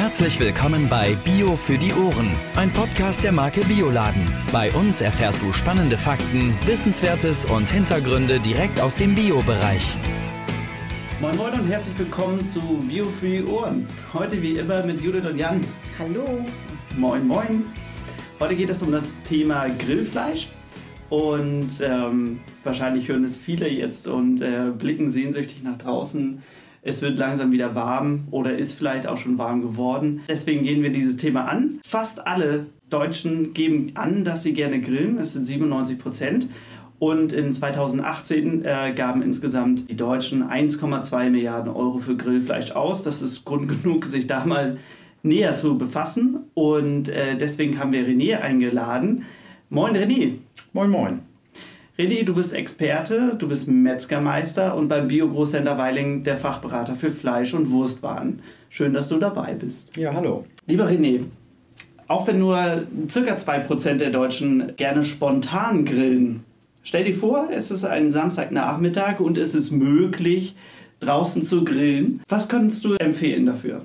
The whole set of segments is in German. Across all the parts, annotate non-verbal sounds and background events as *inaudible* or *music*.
Herzlich willkommen bei Bio für die Ohren, ein Podcast der Marke Bioladen. Bei uns erfährst du spannende Fakten, Wissenswertes und Hintergründe direkt aus dem Bio-Bereich. Moin Moin und herzlich willkommen zu Bio für die Ohren. Heute wie immer mit Judith und Jan. Hallo. Moin Moin. Heute geht es um das Thema Grillfleisch. Und ähm, wahrscheinlich hören es viele jetzt und äh, blicken sehnsüchtig nach draußen. Es wird langsam wieder warm oder ist vielleicht auch schon warm geworden. Deswegen gehen wir dieses Thema an. Fast alle Deutschen geben an, dass sie gerne grillen. Es sind 97 Prozent. Und in 2018 äh, gaben insgesamt die Deutschen 1,2 Milliarden Euro für Grillfleisch aus. Das ist Grund genug, sich da mal näher zu befassen. Und äh, deswegen haben wir René eingeladen. Moin René. Moin Moin. René, du bist Experte, du bist Metzgermeister und beim Bio-Großhändler Weiling der Fachberater für Fleisch- und Wurstwaren. Schön, dass du dabei bist. Ja, hallo. Lieber René, auch wenn nur ca. 2% der Deutschen gerne spontan grillen, stell dir vor, es ist ein Samstagnachmittag und es ist möglich, draußen zu grillen. Was könntest du empfehlen dafür?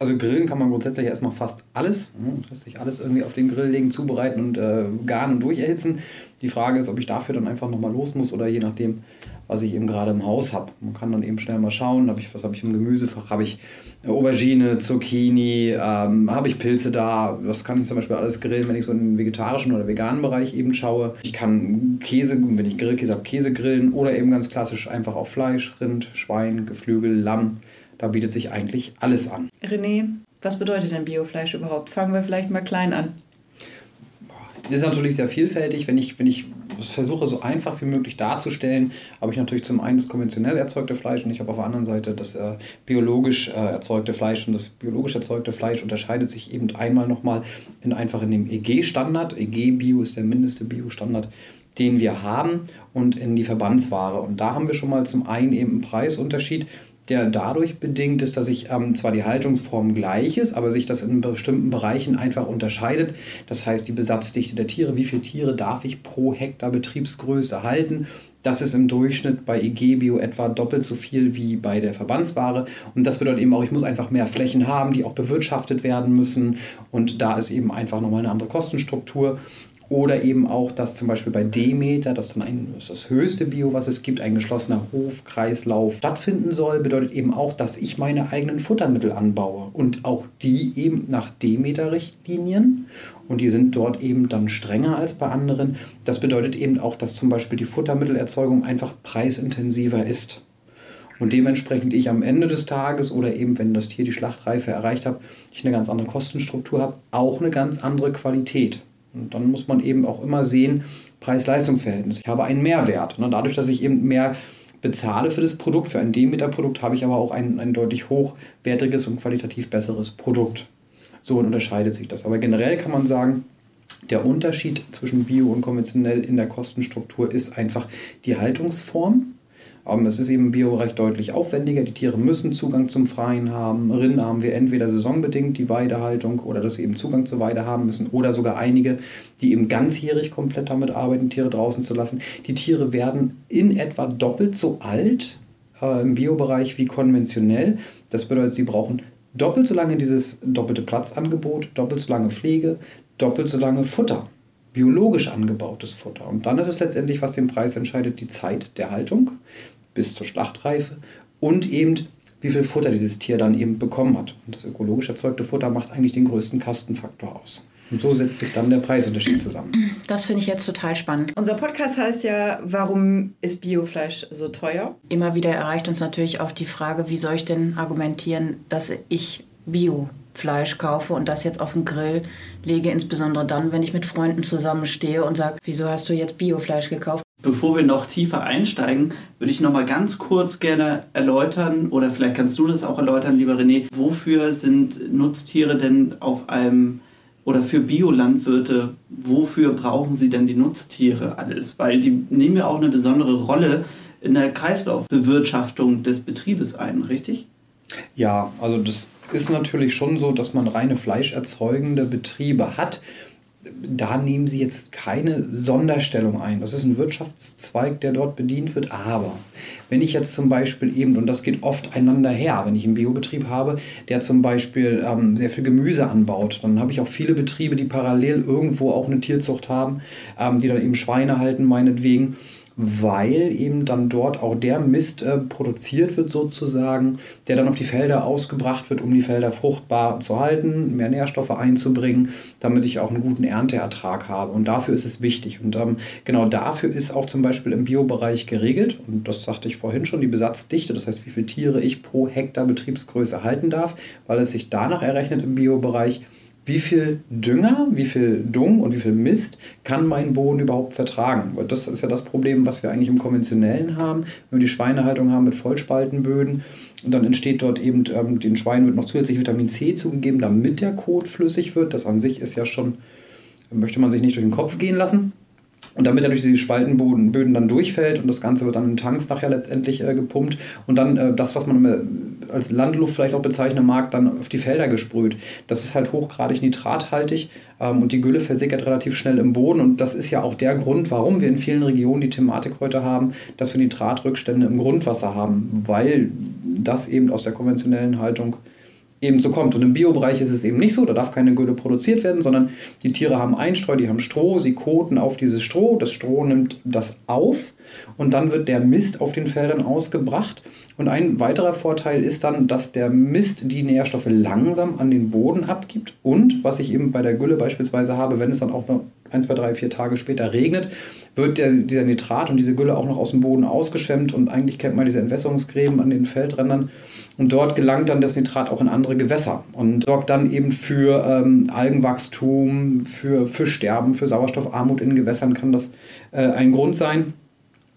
Also grillen kann man grundsätzlich erstmal fast alles. Ne? Lässt sich alles irgendwie auf den Grill legen, zubereiten und äh, garen und durcherhitzen. Die Frage ist, ob ich dafür dann einfach nochmal los muss oder je nachdem, was ich eben gerade im Haus habe. Man kann dann eben schnell mal schauen, hab ich, was habe ich im Gemüsefach? Habe ich Aubergine, Zucchini, ähm, habe ich Pilze da? Das kann ich zum Beispiel alles grillen, wenn ich so in den vegetarischen oder veganen Bereich eben schaue. Ich kann Käse, wenn ich Grillkäse habe, Käse grillen oder eben ganz klassisch einfach auch Fleisch, Rind, Schwein, Geflügel, Lamm. Da bietet sich eigentlich alles an. René, was bedeutet denn Biofleisch überhaupt? Fangen wir vielleicht mal klein an. Das ist natürlich sehr vielfältig. Wenn ich, wenn ich versuche, so einfach wie möglich darzustellen, habe ich natürlich zum einen das konventionell erzeugte Fleisch und ich habe auf der anderen Seite das äh, biologisch äh, erzeugte Fleisch. Und das biologisch erzeugte Fleisch unterscheidet sich eben einmal nochmal in einfach in dem EG-Standard. EG-Bio ist der mindeste Bio-Standard, den wir haben und in die Verbandsware. Und da haben wir schon mal zum einen eben einen Preisunterschied der dadurch bedingt ist, dass sich ähm, zwar die Haltungsform gleich ist, aber sich das in bestimmten Bereichen einfach unterscheidet. Das heißt, die Besatzdichte der Tiere, wie viele Tiere darf ich pro Hektar Betriebsgröße halten, das ist im Durchschnitt bei EG-Bio etwa doppelt so viel wie bei der Verbandsware. Und das bedeutet eben auch, ich muss einfach mehr Flächen haben, die auch bewirtschaftet werden müssen. Und da ist eben einfach nochmal eine andere Kostenstruktur. Oder eben auch, dass zum Beispiel bei Demeter, das dann ein, das, das höchste Bio, was es gibt, ein geschlossener Hofkreislauf stattfinden soll, bedeutet eben auch, dass ich meine eigenen Futtermittel anbaue. Und auch die eben nach Demeter-Richtlinien. Und die sind dort eben dann strenger als bei anderen. Das bedeutet eben auch, dass zum Beispiel die Futtermittelerzeugung einfach preisintensiver ist. Und dementsprechend ich am Ende des Tages oder eben, wenn das Tier die Schlachtreife erreicht hat, ich eine ganz andere Kostenstruktur habe, auch eine ganz andere Qualität. Und dann muss man eben auch immer sehen, Preis-Leistungs-Verhältnis. Ich habe einen Mehrwert. Ne? Dadurch, dass ich eben mehr bezahle für das Produkt, für ein Demeter-Produkt, habe ich aber auch ein, ein deutlich hochwertiges und qualitativ besseres Produkt. So unterscheidet sich das. Aber generell kann man sagen, der Unterschied zwischen Bio und konventionell in der Kostenstruktur ist einfach die Haltungsform. Ähm, es ist eben im Biobereich deutlich aufwendiger. Die Tiere müssen Zugang zum Freien haben. Rinder haben wir entweder saisonbedingt die Weidehaltung oder dass sie eben Zugang zur Weide haben müssen oder sogar einige, die eben ganzjährig komplett damit arbeiten, Tiere draußen zu lassen. Die Tiere werden in etwa doppelt so alt äh, im Biobereich wie konventionell. Das bedeutet, sie brauchen doppelt so lange dieses doppelte Platzangebot, doppelt so lange Pflege, doppelt so lange Futter biologisch angebautes Futter. Und dann ist es letztendlich, was den Preis entscheidet, die Zeit der Haltung bis zur Schlachtreife und eben wie viel Futter dieses Tier dann eben bekommen hat. Und das ökologisch erzeugte Futter macht eigentlich den größten Kostenfaktor aus. Und so setzt sich dann der Preisunterschied zusammen. Das finde ich jetzt total spannend. Unser Podcast heißt ja, warum ist Biofleisch so teuer? Immer wieder erreicht uns natürlich auch die Frage, wie soll ich denn argumentieren, dass ich Biofleisch kaufe und das jetzt auf den Grill lege, insbesondere dann, wenn ich mit Freunden zusammenstehe und sage, wieso hast du jetzt Biofleisch gekauft? Bevor wir noch tiefer einsteigen, würde ich noch mal ganz kurz gerne erläutern, oder vielleicht kannst du das auch erläutern, lieber René, wofür sind Nutztiere denn auf einem oder für Biolandwirte, wofür brauchen sie denn die Nutztiere alles? Weil die nehmen ja auch eine besondere Rolle in der Kreislaufbewirtschaftung des Betriebes ein, richtig? Ja, also das ist natürlich schon so, dass man reine fleischerzeugende Betriebe hat da nehmen sie jetzt keine Sonderstellung ein. Das ist ein Wirtschaftszweig, der dort bedient wird. Aber wenn ich jetzt zum Beispiel eben, und das geht oft einander her, wenn ich einen Biobetrieb habe, der zum Beispiel ähm, sehr viel Gemüse anbaut, dann habe ich auch viele Betriebe, die parallel irgendwo auch eine Tierzucht haben, ähm, die dann eben Schweine halten, meinetwegen weil eben dann dort auch der Mist äh, produziert wird sozusagen, der dann auf die Felder ausgebracht wird, um die Felder fruchtbar zu halten, mehr Nährstoffe einzubringen, damit ich auch einen guten Ernteertrag habe. Und dafür ist es wichtig. Und ähm, genau dafür ist auch zum Beispiel im Biobereich geregelt, und das sagte ich vorhin schon, die Besatzdichte, das heißt, wie viele Tiere ich pro Hektar Betriebsgröße halten darf, weil es sich danach errechnet im Biobereich, wie viel Dünger, wie viel Dung und wie viel Mist kann mein Boden überhaupt vertragen? Weil das ist ja das Problem, was wir eigentlich im Konventionellen haben. Wenn wir die Schweinehaltung haben mit Vollspaltenböden und dann entsteht dort eben, ähm, den Schweinen wird noch zusätzlich Vitamin C zugegeben, damit der Kot flüssig wird. Das an sich ist ja schon, möchte man sich nicht durch den Kopf gehen lassen. Und damit er durch diese Spaltenböden Böden dann durchfällt und das Ganze wird dann in Tanks nachher letztendlich äh, gepumpt und dann äh, das, was man als Landluft vielleicht auch bezeichnen mag, dann auf die Felder gesprüht. Das ist halt hochgradig nitrathaltig ähm, und die Gülle versickert relativ schnell im Boden und das ist ja auch der Grund, warum wir in vielen Regionen die Thematik heute haben, dass wir Nitratrückstände im Grundwasser haben, weil das eben aus der konventionellen Haltung eben so kommt. Und im Biobereich ist es eben nicht so, da darf keine Gülle produziert werden, sondern die Tiere haben Einstreu, die haben Stroh, sie koten auf dieses Stroh, das Stroh nimmt das auf und dann wird der Mist auf den Feldern ausgebracht. Und ein weiterer Vorteil ist dann, dass der Mist die Nährstoffe langsam an den Boden abgibt und, was ich eben bei der Gülle beispielsweise habe, wenn es dann auch noch ein, zwei, drei, vier Tage später regnet, wird der, dieser Nitrat und diese Gülle auch noch aus dem Boden ausgeschwemmt und eigentlich kennt man diese Entwässerungsgräben an den Feldrändern und dort gelangt dann das Nitrat auch in andere Gewässer und sorgt dann eben für ähm, Algenwachstum, für Fischsterben, für Sauerstoffarmut in Gewässern kann das äh, ein Grund sein.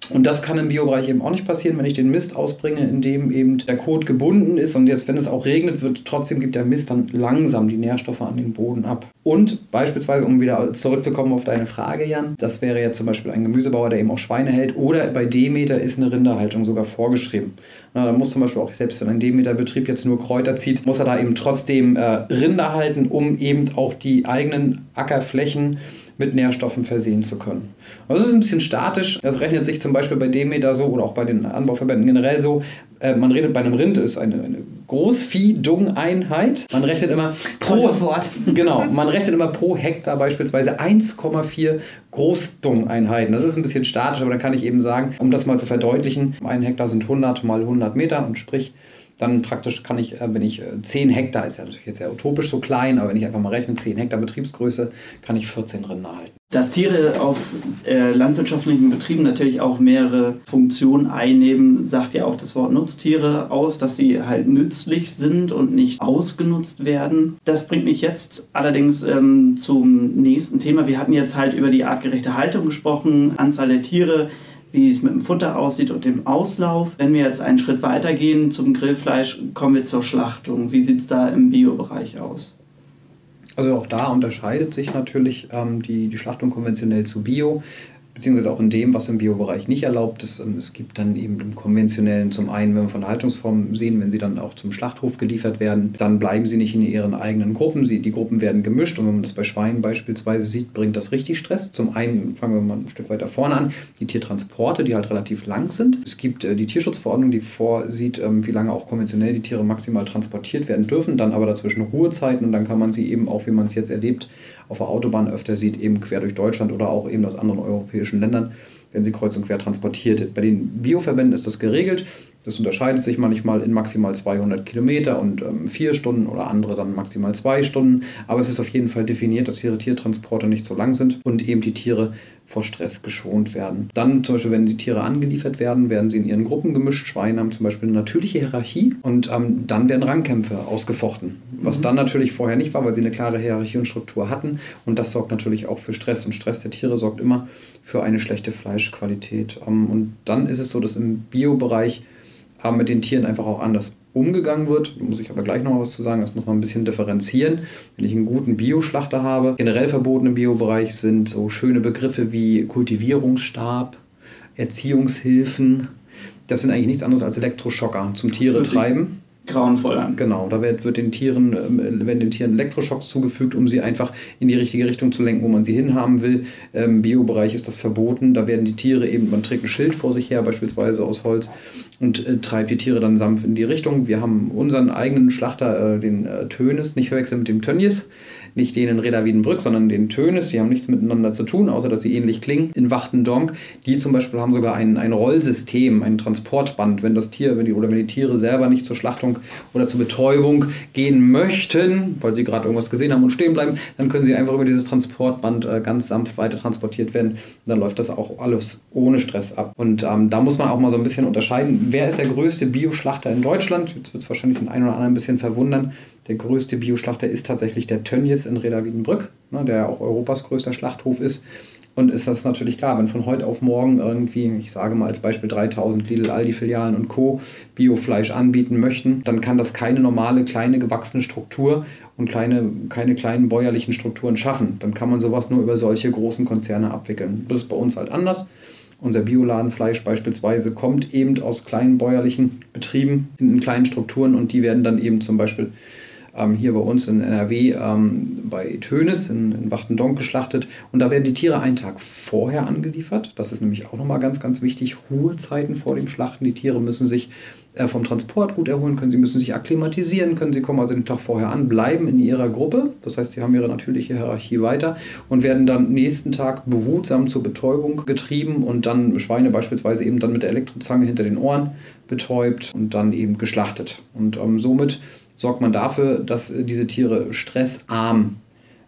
Und das kann im Biobereich eben auch nicht passieren, wenn ich den Mist ausbringe, in dem eben der Kot gebunden ist und jetzt, wenn es auch regnet, wird trotzdem gibt der Mist dann langsam die Nährstoffe an den Boden ab. Und beispielsweise, um wieder zurückzukommen auf deine Frage, Jan, das wäre jetzt zum Beispiel ein Gemüsebauer, der eben auch Schweine hält oder bei Demeter ist eine Rinderhaltung sogar vorgeschrieben. Na, da muss zum Beispiel auch, selbst wenn ein Demeter-Betrieb jetzt nur Kräuter zieht, muss er da eben trotzdem äh, Rinder halten, um eben auch die eigenen Ackerflächen mit Nährstoffen versehen zu können. Also das ist ein bisschen statisch. Das rechnet sich zum Beispiel bei Demeter so oder auch bei den Anbauverbänden generell so. Äh, man redet bei einem Rind, ist eine, eine Großvieh-Dung-Einheit. Man rechnet immer pro, Wort. *laughs* Genau, man rechnet immer pro Hektar beispielsweise 1,4 Großdung-Einheiten. Das ist ein bisschen statisch, aber dann kann ich eben sagen, um das mal zu verdeutlichen, ein Hektar sind 100 mal 100 Meter und sprich dann praktisch kann ich, äh, wenn ich 10 äh, Hektar, ist ja natürlich jetzt sehr utopisch so klein, aber wenn ich einfach mal rechne, 10 Hektar Betriebsgröße, kann ich 14 Rinder halten. Dass Tiere auf äh, landwirtschaftlichen Betrieben natürlich auch mehrere Funktionen einnehmen, sagt ja auch das Wort Nutztiere aus, dass sie halt nützlich sind und nicht ausgenutzt werden. Das bringt mich jetzt allerdings ähm, zum nächsten Thema. Wir hatten jetzt halt über die artgerechte Haltung gesprochen, Anzahl der Tiere, wie es mit dem Futter aussieht und dem Auslauf. Wenn wir jetzt einen Schritt weiter gehen zum Grillfleisch, kommen wir zur Schlachtung. Wie sieht es da im Biobereich aus? Also auch da unterscheidet sich natürlich ähm, die, die Schlachtung konventionell zu Bio beziehungsweise auch in dem, was im Biobereich nicht erlaubt ist. Ähm, es gibt dann eben im konventionellen zum einen, wenn wir von Haltungsformen sehen, wenn sie dann auch zum Schlachthof geliefert werden, dann bleiben sie nicht in ihren eigenen Gruppen. Sie, die Gruppen werden gemischt und wenn man das bei Schweinen beispielsweise sieht, bringt das richtig Stress. Zum einen fangen wir mal ein Stück weiter vorne an, die Tiertransporte, die halt relativ lang sind. Es gibt äh, die Tierschutzverordnung, die vorsieht, ähm, wie lange auch konventionell die Tiere maximal transportiert werden dürfen, dann aber dazwischen Ruhezeiten und dann kann man sie eben auch, wie man es jetzt erlebt, auf der Autobahn öfter sieht, eben quer durch Deutschland oder auch eben aus anderen europäischen Ländern, werden sie kreuz und quer transportiert. Bei den Bioverbänden ist das geregelt. Das unterscheidet sich manchmal in maximal 200 Kilometer und ähm, vier Stunden oder andere dann maximal zwei Stunden. Aber es ist auf jeden Fall definiert, dass ihre Tiertransporte nicht so lang sind und eben die Tiere vor Stress geschont werden. Dann zum Beispiel, wenn die Tiere angeliefert werden, werden sie in ihren Gruppen gemischt. Schweine haben zum Beispiel eine natürliche Hierarchie und ähm, dann werden Rangkämpfe ausgefochten. Was mhm. dann natürlich vorher nicht war, weil sie eine klare Hierarchie und Struktur hatten. Und das sorgt natürlich auch für Stress. Und Stress der Tiere sorgt immer für eine schlechte Fleischqualität. Ähm, und dann ist es so, dass im Biobereich äh, mit den Tieren einfach auch anders umgegangen wird. Da muss ich aber gleich noch was zu sagen, das muss man ein bisschen differenzieren. Wenn ich einen guten Bioschlachter habe, generell verboten im Biobereich sind so schöne Begriffe wie Kultivierungsstab, Erziehungshilfen. Das sind eigentlich nichts anderes als Elektroschocker zum Tiere treiben. Grauenvoll an. Genau, da wird, wird den Tieren, ähm, werden den Tieren Elektroschocks zugefügt, um sie einfach in die richtige Richtung zu lenken, wo man sie hinhaben will. Im Biobereich ist das verboten. Da werden die Tiere eben, man trägt ein Schild vor sich her, beispielsweise aus Holz, und äh, treibt die Tiere dann sanft in die Richtung. Wir haben unseren eigenen Schlachter, äh, den äh, Tönes, nicht verwechseln mit dem Tönnies nicht den in Reda Wiedenbrück, sondern den Tönes. Die haben nichts miteinander zu tun, außer dass sie ähnlich klingen. In Wachtendonk, die zum Beispiel haben sogar ein, ein Rollsystem, ein Transportband. Wenn das Tier wenn die, oder wenn die Tiere selber nicht zur Schlachtung oder zur Betäubung gehen möchten, weil sie gerade irgendwas gesehen haben und stehen bleiben, dann können sie einfach über dieses Transportband äh, ganz sanft weiter transportiert werden. dann läuft das auch alles ohne Stress ab. Und ähm, da muss man auch mal so ein bisschen unterscheiden, wer ist der größte Bioschlachter in Deutschland? Jetzt wird es wahrscheinlich den einen oder anderen ein bisschen verwundern. Der größte Bioschlachter ist tatsächlich der Tönnies in Reda ne, der auch Europas größter Schlachthof ist. Und ist das natürlich klar, wenn von heute auf morgen irgendwie, ich sage mal als Beispiel 3000 Lidl, Aldi-Filialen und Co. Biofleisch anbieten möchten, dann kann das keine normale, kleine, gewachsene Struktur und kleine, keine kleinen bäuerlichen Strukturen schaffen. Dann kann man sowas nur über solche großen Konzerne abwickeln. Das ist bei uns halt anders. Unser Bioladenfleisch beispielsweise kommt eben aus kleinen bäuerlichen Betrieben in kleinen Strukturen und die werden dann eben zum Beispiel ähm, hier bei uns in NRW ähm, bei Tönes in, in Wachtendonk geschlachtet. Und da werden die Tiere einen Tag vorher angeliefert. Das ist nämlich auch nochmal ganz, ganz wichtig. Ruhezeiten vor dem Schlachten. Die Tiere müssen sich äh, vom Transport gut erholen können, sie müssen sich akklimatisieren können, sie kommen also den Tag vorher an, bleiben in ihrer Gruppe, das heißt, sie haben ihre natürliche Hierarchie weiter und werden dann nächsten Tag behutsam zur Betäubung getrieben und dann Schweine beispielsweise eben dann mit der Elektrozange hinter den Ohren betäubt und dann eben geschlachtet. Und ähm, somit sorgt man dafür, dass äh, diese Tiere stressarm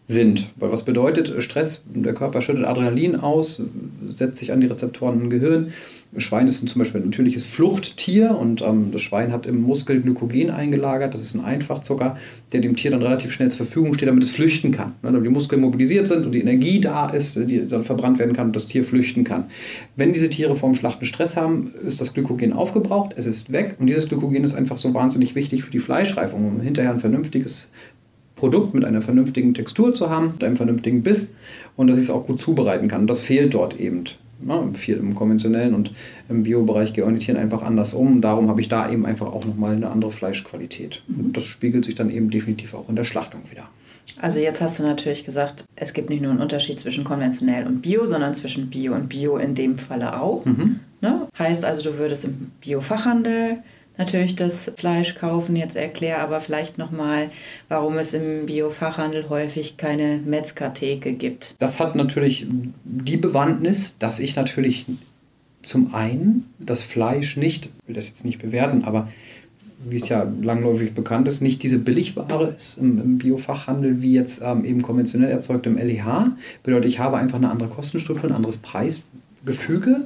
sind. Weil was bedeutet Stress? Der Körper schüttet Adrenalin aus, setzt sich an die Rezeptoren im Gehirn. Schwein ist zum Beispiel ein natürliches Fluchttier und ähm, das Schwein hat im Muskel Glykogen eingelagert. Das ist ein Einfachzucker, der dem Tier dann relativ schnell zur Verfügung steht, damit es flüchten kann. Ne, damit die Muskeln mobilisiert sind und die Energie da ist, die dann verbrannt werden kann und das Tier flüchten kann. Wenn diese Tiere vorm Schlachten Stress haben, ist das Glykogen aufgebraucht, es ist weg und dieses Glykogen ist einfach so wahnsinnig wichtig für die Fleischreifung, um hinterher ein vernünftiges Produkt mit einer vernünftigen Textur zu haben, mit einem vernünftigen Biss und dass ich es auch gut zubereiten kann. Das fehlt dort eben. Ne, viel im konventionellen und im Biobereich georientieren einfach anders um. Darum habe ich da eben einfach auch nochmal eine andere Fleischqualität. Und das spiegelt sich dann eben definitiv auch in der Schlachtung wieder. Also jetzt hast du natürlich gesagt, es gibt nicht nur einen Unterschied zwischen konventionell und Bio, sondern zwischen Bio und Bio in dem Falle auch. Mhm. Ne? Heißt also, du würdest im Biofachhandel natürlich das Fleisch kaufen. Jetzt erklär aber vielleicht nochmal, warum es im Biofachhandel häufig keine Metzgertheke gibt. Das hat natürlich die Bewandtnis, dass ich natürlich zum einen das Fleisch nicht, ich will das jetzt nicht bewerten, aber wie es ja langläufig bekannt ist, nicht diese Billigware ist im, im Biofachhandel wie jetzt ähm, eben konventionell erzeugt im LEH. Bedeutet, ich habe einfach eine andere Kostenstruktur, ein anderes Preisgefüge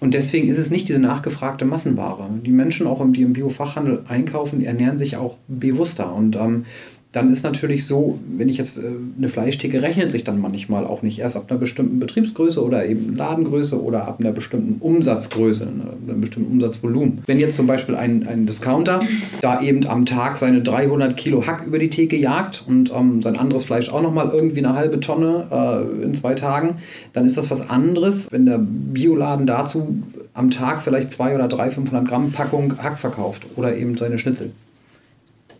und deswegen ist es nicht diese nachgefragte Massenware. Die Menschen, auch die im Biofachhandel einkaufen, ernähren sich auch bewusster. Und ähm, dann ist natürlich so, wenn ich jetzt äh, eine Fleischtheke rechnet sich dann manchmal auch nicht erst ab einer bestimmten Betriebsgröße oder eben Ladengröße oder ab einer bestimmten Umsatzgröße, ne, einem bestimmten Umsatzvolumen. Wenn jetzt zum Beispiel ein, ein Discounter da eben am Tag seine 300 Kilo Hack über die Theke jagt und ähm, sein anderes Fleisch auch nochmal irgendwie eine halbe Tonne äh, in zwei Tagen, dann ist das was anderes, wenn der Bioladen dazu am Tag vielleicht zwei oder drei 500 Gramm Packung Hack verkauft oder eben seine Schnitzel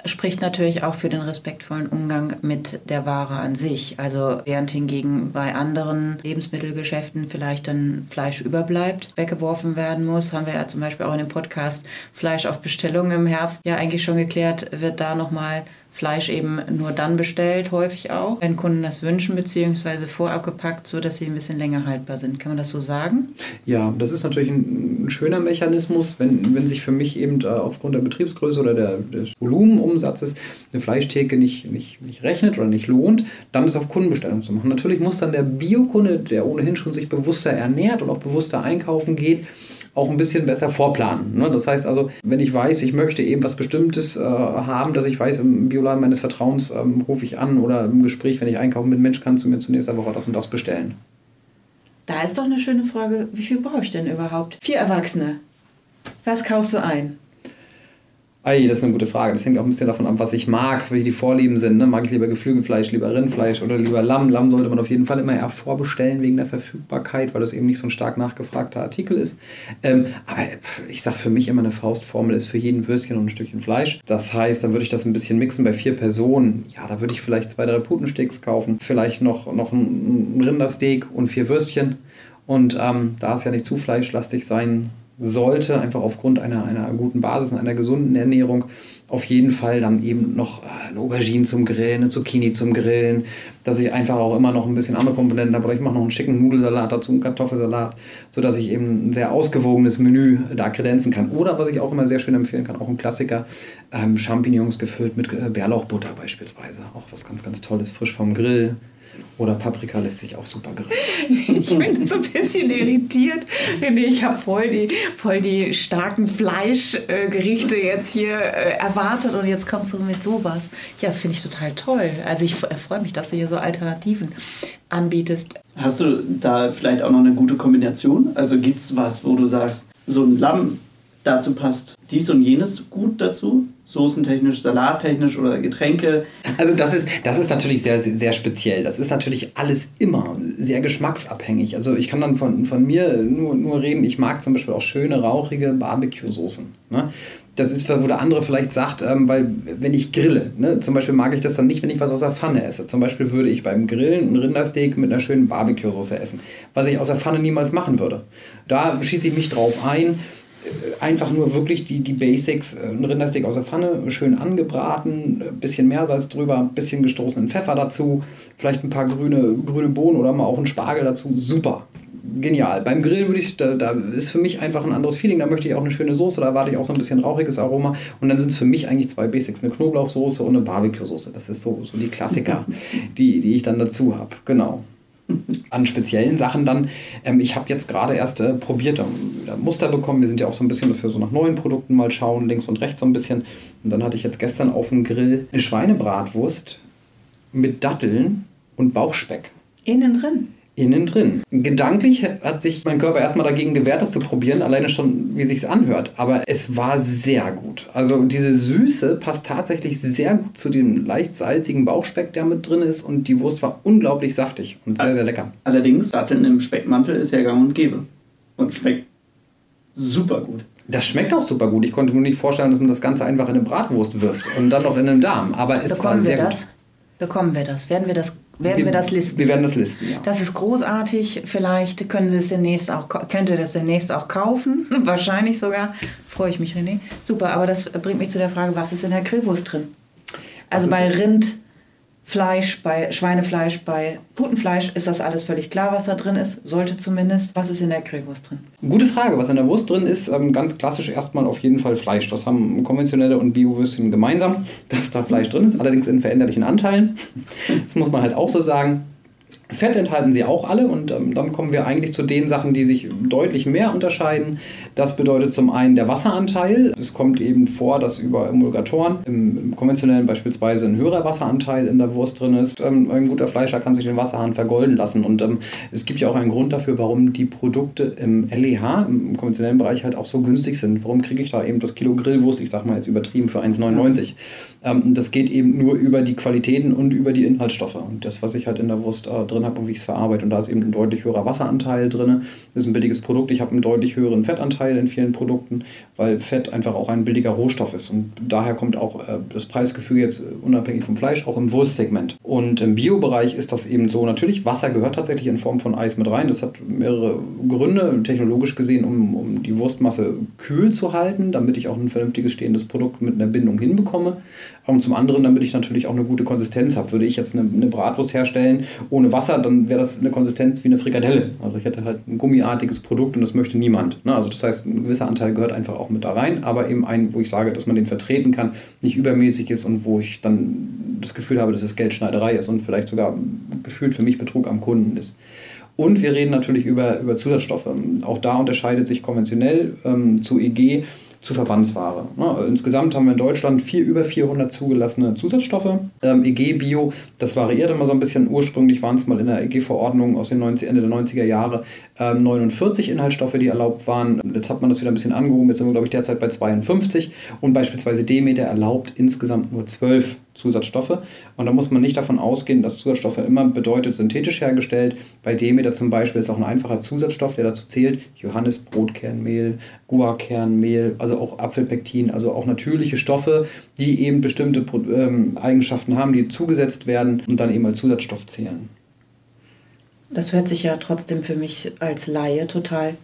spricht natürlich auch für den respektvollen Umgang mit der Ware an sich. Also während hingegen bei anderen Lebensmittelgeschäften vielleicht dann Fleisch überbleibt, weggeworfen werden muss, haben wir ja zum Beispiel auch in dem Podcast Fleisch auf Bestellung im Herbst ja eigentlich schon geklärt, wird da nochmal Fleisch eben nur dann bestellt, häufig auch, wenn Kunden das wünschen, beziehungsweise vorab gepackt, sodass sie ein bisschen länger haltbar sind. Kann man das so sagen? Ja, das ist natürlich ein, ein schöner Mechanismus, wenn, wenn sich für mich eben äh, aufgrund der Betriebsgröße oder der, des Volumenumsatzes eine Fleischtheke nicht, nicht, nicht rechnet oder nicht lohnt, dann ist auf Kundenbestellung zu machen. Natürlich muss dann der Biokunde, der ohnehin schon sich bewusster ernährt und auch bewusster einkaufen geht, auch ein bisschen besser vorplanen. Ne? Das heißt also, wenn ich weiß, ich möchte eben was Bestimmtes äh, haben, dass ich weiß, im Bioladen meines Vertrauens ähm, rufe ich an oder im Gespräch, wenn ich einkaufen mit Mensch, kannst du mir zunächst eine Woche das und das bestellen. Da ist doch eine schöne Frage, wie viel brauche ich denn überhaupt? Vier Erwachsene. Was kaufst du ein? Ei, das ist eine gute Frage. Das hängt auch ein bisschen davon ab, was ich mag, welche die Vorlieben sind. Ne? Mag ich lieber Geflügelfleisch, lieber Rindfleisch oder lieber Lamm? Lamm sollte man auf jeden Fall immer eher vorbestellen wegen der Verfügbarkeit, weil das eben nicht so ein stark nachgefragter Artikel ist. Ähm, aber ich sage für mich immer eine Faustformel ist für jeden Würstchen und ein Stückchen Fleisch. Das heißt, dann würde ich das ein bisschen mixen bei vier Personen. Ja, da würde ich vielleicht zwei, drei Putensteaks kaufen, vielleicht noch, noch ein Rindersteak und vier Würstchen. Und ähm, da es ja nicht zu fleischlastig sein sollte, einfach aufgrund einer, einer guten Basis einer gesunden Ernährung, auf jeden Fall dann eben noch äh, eine Aubergine zum Grillen, eine Zucchini zum Grillen, dass ich einfach auch immer noch ein bisschen andere Komponenten habe. Oder ich mache noch einen schicken Nudelsalat dazu, einen Kartoffelsalat, sodass ich eben ein sehr ausgewogenes Menü da kredenzen kann. Oder was ich auch immer sehr schön empfehlen kann, auch ein Klassiker, ähm, Champignons gefüllt mit äh, Bärlauchbutter beispielsweise. Auch was ganz, ganz Tolles, frisch vom Grill. Oder Paprika lässt sich auch super grillen. *laughs* Ich bin so ein bisschen irritiert. Ich habe voll die, voll die starken Fleischgerichte jetzt hier äh, erwartet und jetzt kommst du mit sowas. Ja, das finde ich total toll. Also ich freue mich, dass du hier so Alternativen anbietest. Hast du da vielleicht auch noch eine gute Kombination? Also gibt es was, wo du sagst, so ein Lamm dazu passt dies und jenes gut dazu? Soßentechnisch, salattechnisch oder Getränke? Also das ist, das ist natürlich sehr, sehr speziell. Das ist natürlich alles immer sehr geschmacksabhängig. Also ich kann dann von, von mir nur, nur reden, ich mag zum Beispiel auch schöne, rauchige Barbecue-Soßen. Ne? Das ist, wo der andere vielleicht sagt, ähm, weil wenn ich grille, ne, zum Beispiel mag ich das dann nicht, wenn ich was aus der Pfanne esse. Zum Beispiel würde ich beim Grillen ein Rindersteak mit einer schönen Barbecue-Soße essen, was ich aus der Pfanne niemals machen würde. Da schieße ich mich drauf ein einfach nur wirklich die, die Basics, äh, ein Rindersteak aus der Pfanne, schön angebraten, ein bisschen Meersalz drüber, ein bisschen gestoßenen Pfeffer dazu, vielleicht ein paar grüne, grüne Bohnen oder mal auch einen Spargel dazu. Super. Genial. Beim Grillen würde ich, da, da ist für mich einfach ein anderes Feeling. Da möchte ich auch eine schöne Soße, da erwarte ich auch so ein bisschen rauchiges Aroma. Und dann sind es für mich eigentlich zwei Basics: eine Knoblauchsoße und eine Barbecue-Soße. Das ist so, so die Klassiker, *laughs* die, die ich dann dazu habe. Genau *laughs* an speziellen Sachen dann. Ähm, ich habe jetzt gerade erst äh, probiert, ähm, Muster bekommen. Wir sind ja auch so ein bisschen, dass wir so nach neuen Produkten mal schauen, links und rechts so ein bisschen. Und dann hatte ich jetzt gestern auf dem Grill eine Schweinebratwurst mit Datteln und Bauchspeck. Innen drin innen drin. Gedanklich hat sich mein Körper erstmal dagegen gewehrt, das zu probieren, alleine schon, wie sich's anhört. Aber es war sehr gut. Also diese Süße passt tatsächlich sehr gut zu dem leicht salzigen Bauchspeck, der mit drin ist. Und die Wurst war unglaublich saftig und sehr, sehr lecker. Allerdings, Datteln im Speckmantel ist ja gang und gäbe. Und schmeckt super gut. Das schmeckt auch super gut. Ich konnte mir nicht vorstellen, dass man das Ganze einfach in eine Bratwurst wirft und dann noch in einen Darm. Aber es Bekommen war sehr wir das? gut. Bekommen wir das? Werden wir das werden wir, wir, das listen. Wir werden das listen, ja. Das ist großartig. Vielleicht können Sie es demnächst auch, könnt ihr das demnächst auch kaufen. *laughs* Wahrscheinlich sogar. Freue ich mich, René. Super, aber das bringt mich zu der Frage, was ist in der Grillwurst drin? Also bei Rind, Fleisch, bei Schweinefleisch, bei Putenfleisch ist das alles völlig klar, was da drin ist. Sollte zumindest. Was ist in der Grillwurst drin? Gute Frage. Was in der Wurst drin ist, ähm, ganz klassisch erstmal auf jeden Fall Fleisch. Das haben konventionelle und Bio-Würstchen gemeinsam, dass da Fleisch drin ist, allerdings in veränderlichen Anteilen. *laughs* Das muss man halt auch so sagen. Fett enthalten sie auch alle und ähm, dann kommen wir eigentlich zu den Sachen, die sich deutlich mehr unterscheiden. Das bedeutet zum einen der Wasseranteil. Es kommt eben vor, dass über Emulgatoren im, im konventionellen beispielsweise ein höherer Wasseranteil in der Wurst drin ist. Ähm, ein guter Fleischer kann sich den Wasserhahn vergolden lassen und ähm, es gibt ja auch einen Grund dafür, warum die Produkte im LEH, im konventionellen Bereich halt auch so günstig sind. Warum kriege ich da eben das Kilo Grillwurst, ich sag mal jetzt übertrieben, für 1,99? Ähm, das geht eben nur über die Qualitäten und über die Inhaltsstoffe und das, was ich halt in der Wurst äh, drin habe und wie ich es verarbeite. Und da ist eben ein deutlich höherer Wasseranteil drin. Das ist ein billiges Produkt. Ich habe einen deutlich höheren Fettanteil in vielen Produkten, weil Fett einfach auch ein billiger Rohstoff ist. Und daher kommt auch äh, das Preisgefühl jetzt äh, unabhängig vom Fleisch auch im Wurstsegment. Und im Biobereich ist das eben so. Natürlich, Wasser gehört tatsächlich in Form von Eis mit rein. Das hat mehrere Gründe, technologisch gesehen, um, um die Wurstmasse kühl zu halten, damit ich auch ein vernünftiges stehendes Produkt mit einer Bindung hinbekomme. Und zum anderen, damit ich natürlich auch eine gute Konsistenz habe. Würde ich jetzt eine, eine Bratwurst herstellen ohne Wasser, dann wäre das eine Konsistenz wie eine Frikadelle. Also ich hätte halt ein gummiartiges Produkt und das möchte niemand. Ne? Also das heißt, ein gewisser Anteil gehört einfach auch mit da rein, aber eben ein, wo ich sage, dass man den vertreten kann, nicht übermäßig ist und wo ich dann das Gefühl habe, dass es Geldschneiderei ist und vielleicht sogar gefühlt für mich Betrug am Kunden ist. Und wir reden natürlich über, über Zusatzstoffe. Auch da unterscheidet sich konventionell ähm, zu EG zu Verbandsware. Ne? Insgesamt haben wir in Deutschland viel über 400 zugelassene Zusatzstoffe. Ähm, EG Bio, das variiert immer so ein bisschen. Ursprünglich waren es mal in der EG-Verordnung aus den 90, Ende der 90er Jahre ähm, 49 Inhaltsstoffe, die erlaubt waren. Jetzt hat man das wieder ein bisschen angehoben. Jetzt sind wir, glaube ich, derzeit bei 52 und beispielsweise Demeter erlaubt insgesamt nur 12 Zusatzstoffe. Und da muss man nicht davon ausgehen, dass Zusatzstoffe immer bedeutet synthetisch hergestellt. Bei Demeter zum Beispiel ist auch ein einfacher Zusatzstoff, der dazu zählt. Johannisbrotkernmehl, Guarkernmehl, also auch Apfelpektin, also auch natürliche Stoffe, die eben bestimmte ähm, Eigenschaften haben, die zugesetzt werden und dann eben als Zusatzstoff zählen. Das hört sich ja trotzdem für mich als Laie total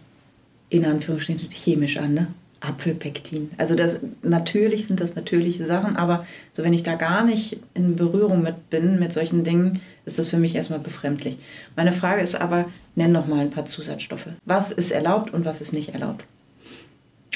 in Anführungsstrichen chemisch an, ne? Apfelpektin. Also das natürlich sind das natürliche Sachen, aber so wenn ich da gar nicht in Berührung mit bin mit solchen Dingen, ist das für mich erstmal befremdlich. Meine Frage ist aber, nenn noch mal ein paar Zusatzstoffe. Was ist erlaubt und was ist nicht erlaubt?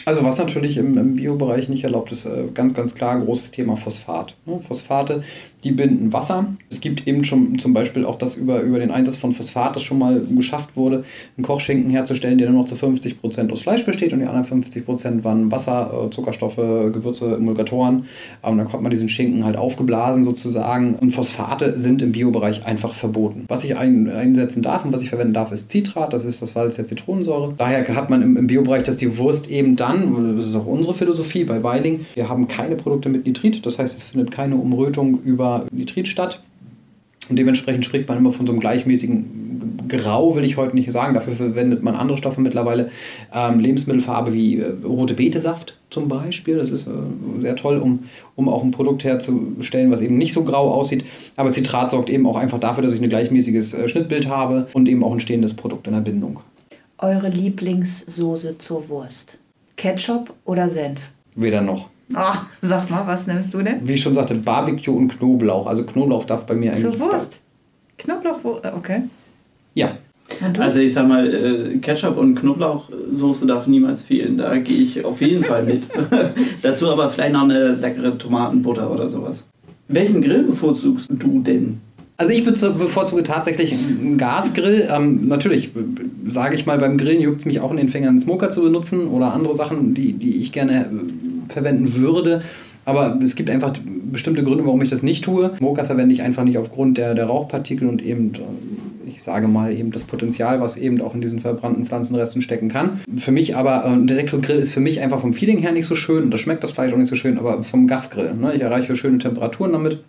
Also was natürlich im, im Biobereich nicht erlaubt ist, äh, ganz, ganz klar großes Thema Phosphat. Ne? Phosphate, die binden Wasser. Es gibt eben schon zum Beispiel auch das über, über den Einsatz von Phosphat, das schon mal geschafft wurde, einen Kochschinken herzustellen, der nur noch zu 50 Prozent aus Fleisch besteht und die anderen 50 Prozent waren Wasser, äh, Zuckerstoffe, Gewürze, Emulgatoren. Und dann konnte man diesen Schinken halt aufgeblasen sozusagen. Und Phosphate sind im Biobereich einfach verboten. Was ich ein, einsetzen darf und was ich verwenden darf, ist Citrat, das ist das Salz der Zitronensäure. Daher hat man im, im Biobereich, dass die Wurst eben dann an, das ist auch unsere Philosophie bei Weiling, wir haben keine Produkte mit Nitrit, das heißt, es findet keine Umrötung über Nitrit statt. Und dementsprechend spricht man immer von so einem gleichmäßigen Grau, will ich heute nicht sagen. Dafür verwendet man andere Stoffe mittlerweile. Ähm, Lebensmittelfarbe wie äh, rote Betesaft zum Beispiel. Das ist äh, sehr toll, um, um auch ein Produkt herzustellen, was eben nicht so grau aussieht. Aber Zitrat sorgt eben auch einfach dafür, dass ich ein gleichmäßiges äh, Schnittbild habe und eben auch ein stehendes Produkt in der Bindung. Eure Lieblingssoße zur Wurst? Ketchup oder Senf? Weder noch. Oh, sag mal, was nimmst du denn? Wie ich schon sagte, Barbecue und Knoblauch. Also Knoblauch darf bei mir eigentlich. Zur Wurst? Knoblauch, okay. Ja. Also ich sag mal, äh, Ketchup und Knoblauchsoße darf niemals fehlen. Da gehe ich auf jeden Fall mit. *laughs* Dazu aber vielleicht noch eine leckere Tomatenbutter oder sowas. Welchen Grill bevorzugst du denn? Also ich bevorzuge tatsächlich einen Gasgrill. Ähm, natürlich, sage ich mal, beim Grillen juckt es mich auch in den Fingern, einen Smoker zu benutzen oder andere Sachen, die, die ich gerne äh, verwenden würde. Aber es gibt einfach bestimmte Gründe, warum ich das nicht tue. Smoker verwende ich einfach nicht aufgrund der, der Rauchpartikel und eben, ich sage mal, eben das Potenzial, was eben auch in diesen verbrannten Pflanzenresten stecken kann. Für mich aber, äh, ein Elektrogrill ist für mich einfach vom Feeling her nicht so schön und das schmeckt das Fleisch auch nicht so schön, aber vom Gasgrill. Ne? Ich erreiche schöne Temperaturen damit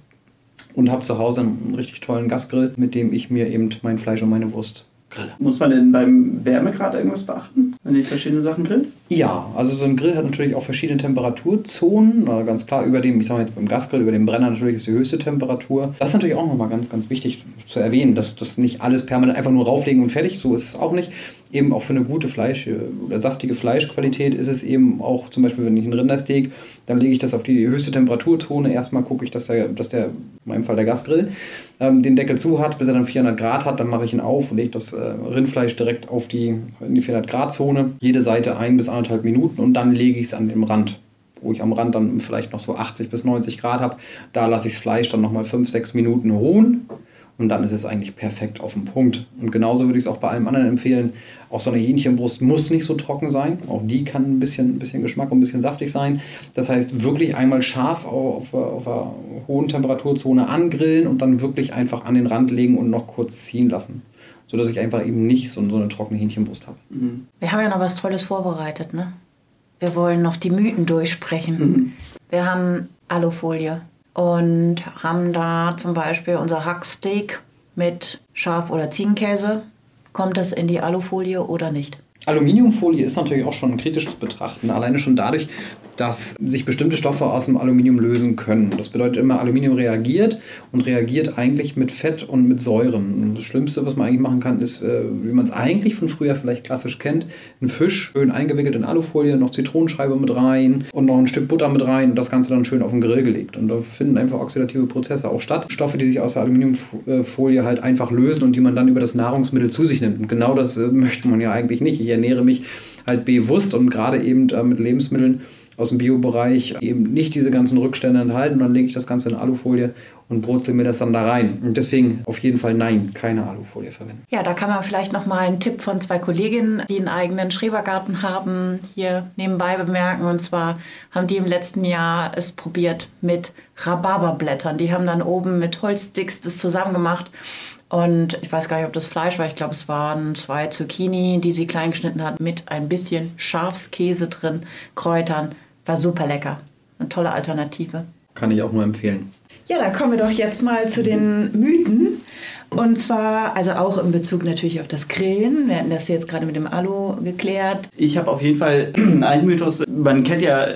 und habe zu Hause einen richtig tollen Gasgrill, mit dem ich mir eben mein Fleisch und meine Wurst grille. Muss man denn beim Wärmegrad irgendwas beachten, wenn ich verschiedene Sachen grill? Ja, also so ein Grill hat natürlich auch verschiedene Temperaturzonen. Ganz klar, über dem, ich sage jetzt beim Gasgrill, über dem Brenner natürlich ist die höchste Temperatur. Das ist natürlich auch nochmal ganz, ganz wichtig zu erwähnen, dass das nicht alles permanent einfach nur rauflegen und fertig, so ist es auch nicht eben auch für eine gute Fleisch- oder saftige Fleischqualität ist es eben auch, zum Beispiel, wenn ich ein Rindersteak, dann lege ich das auf die höchste Temperaturzone. Erstmal gucke ich, dass der, dass der, in meinem Fall der Gasgrill, ähm, den Deckel zu hat, bis er dann 400 Grad hat. Dann mache ich ihn auf und lege das äh, Rindfleisch direkt auf die, in die 400 Grad Zone. Jede Seite ein bis anderthalb Minuten und dann lege ich es an den Rand wo ich am Rand dann vielleicht noch so 80 bis 90 Grad habe. Da lasse ich das Fleisch dann nochmal 5, 6 Minuten ruhen und dann ist es eigentlich perfekt auf dem Punkt. Und genauso würde ich es auch bei allem anderen empfehlen. Auch so eine Hähnchenbrust muss nicht so trocken sein. Auch die kann ein bisschen, ein bisschen Geschmack und ein bisschen saftig sein. Das heißt, wirklich einmal scharf auf, auf einer hohen Temperaturzone angrillen und dann wirklich einfach an den Rand legen und noch kurz ziehen lassen. Sodass ich einfach eben nicht so, so eine trockene Hähnchenbrust habe. Mhm. Wir haben ja noch was Tolles vorbereitet, ne? Wir wollen noch die Mythen durchsprechen. Mhm. Wir haben Alufolie und haben da zum Beispiel unser Hacksteak mit Schaf- oder Ziegenkäse. Kommt das in die Alufolie oder nicht? Aluminiumfolie ist natürlich auch schon kritisch zu betrachten. Alleine schon dadurch, dass sich bestimmte Stoffe aus dem Aluminium lösen können. Das bedeutet immer, Aluminium reagiert und reagiert eigentlich mit Fett und mit Säuren. Und das Schlimmste, was man eigentlich machen kann, ist, äh, wie man es eigentlich von früher vielleicht klassisch kennt, ein Fisch schön eingewickelt in Alufolie, noch Zitronenscheibe mit rein und noch ein Stück Butter mit rein und das Ganze dann schön auf den Grill gelegt. Und da finden einfach oxidative Prozesse auch statt. Stoffe, die sich aus der Aluminiumfolie halt einfach lösen und die man dann über das Nahrungsmittel zu sich nimmt. Und genau das äh, *laughs* möchte man ja eigentlich nicht. Ich ernähre mich halt bewusst und gerade eben äh, mit Lebensmitteln aus dem Biobereich eben nicht diese ganzen Rückstände enthalten. Dann lege ich das Ganze in Alufolie und brutzel mir das dann da rein. Und deswegen auf jeden Fall nein, keine Alufolie verwenden. Ja, da kann man vielleicht noch mal einen Tipp von zwei Kolleginnen, die einen eigenen Schrebergarten haben, hier nebenbei bemerken. Und zwar haben die im letzten Jahr es probiert mit Rhabarberblättern. Die haben dann oben mit Holzsticks das zusammen gemacht. Und ich weiß gar nicht, ob das Fleisch war. Ich glaube, es waren zwei Zucchini, die sie klein geschnitten hat, mit ein bisschen Schafskäse drin, Kräutern. War super lecker. Eine tolle Alternative. Kann ich auch nur empfehlen. Ja, dann kommen wir doch jetzt mal zu den Mythen. Und zwar, also auch in Bezug natürlich auf das Grillen. Wir hatten das jetzt gerade mit dem Alu geklärt. Ich habe auf jeden Fall *clears throat* einen Mythos. Man kennt ja,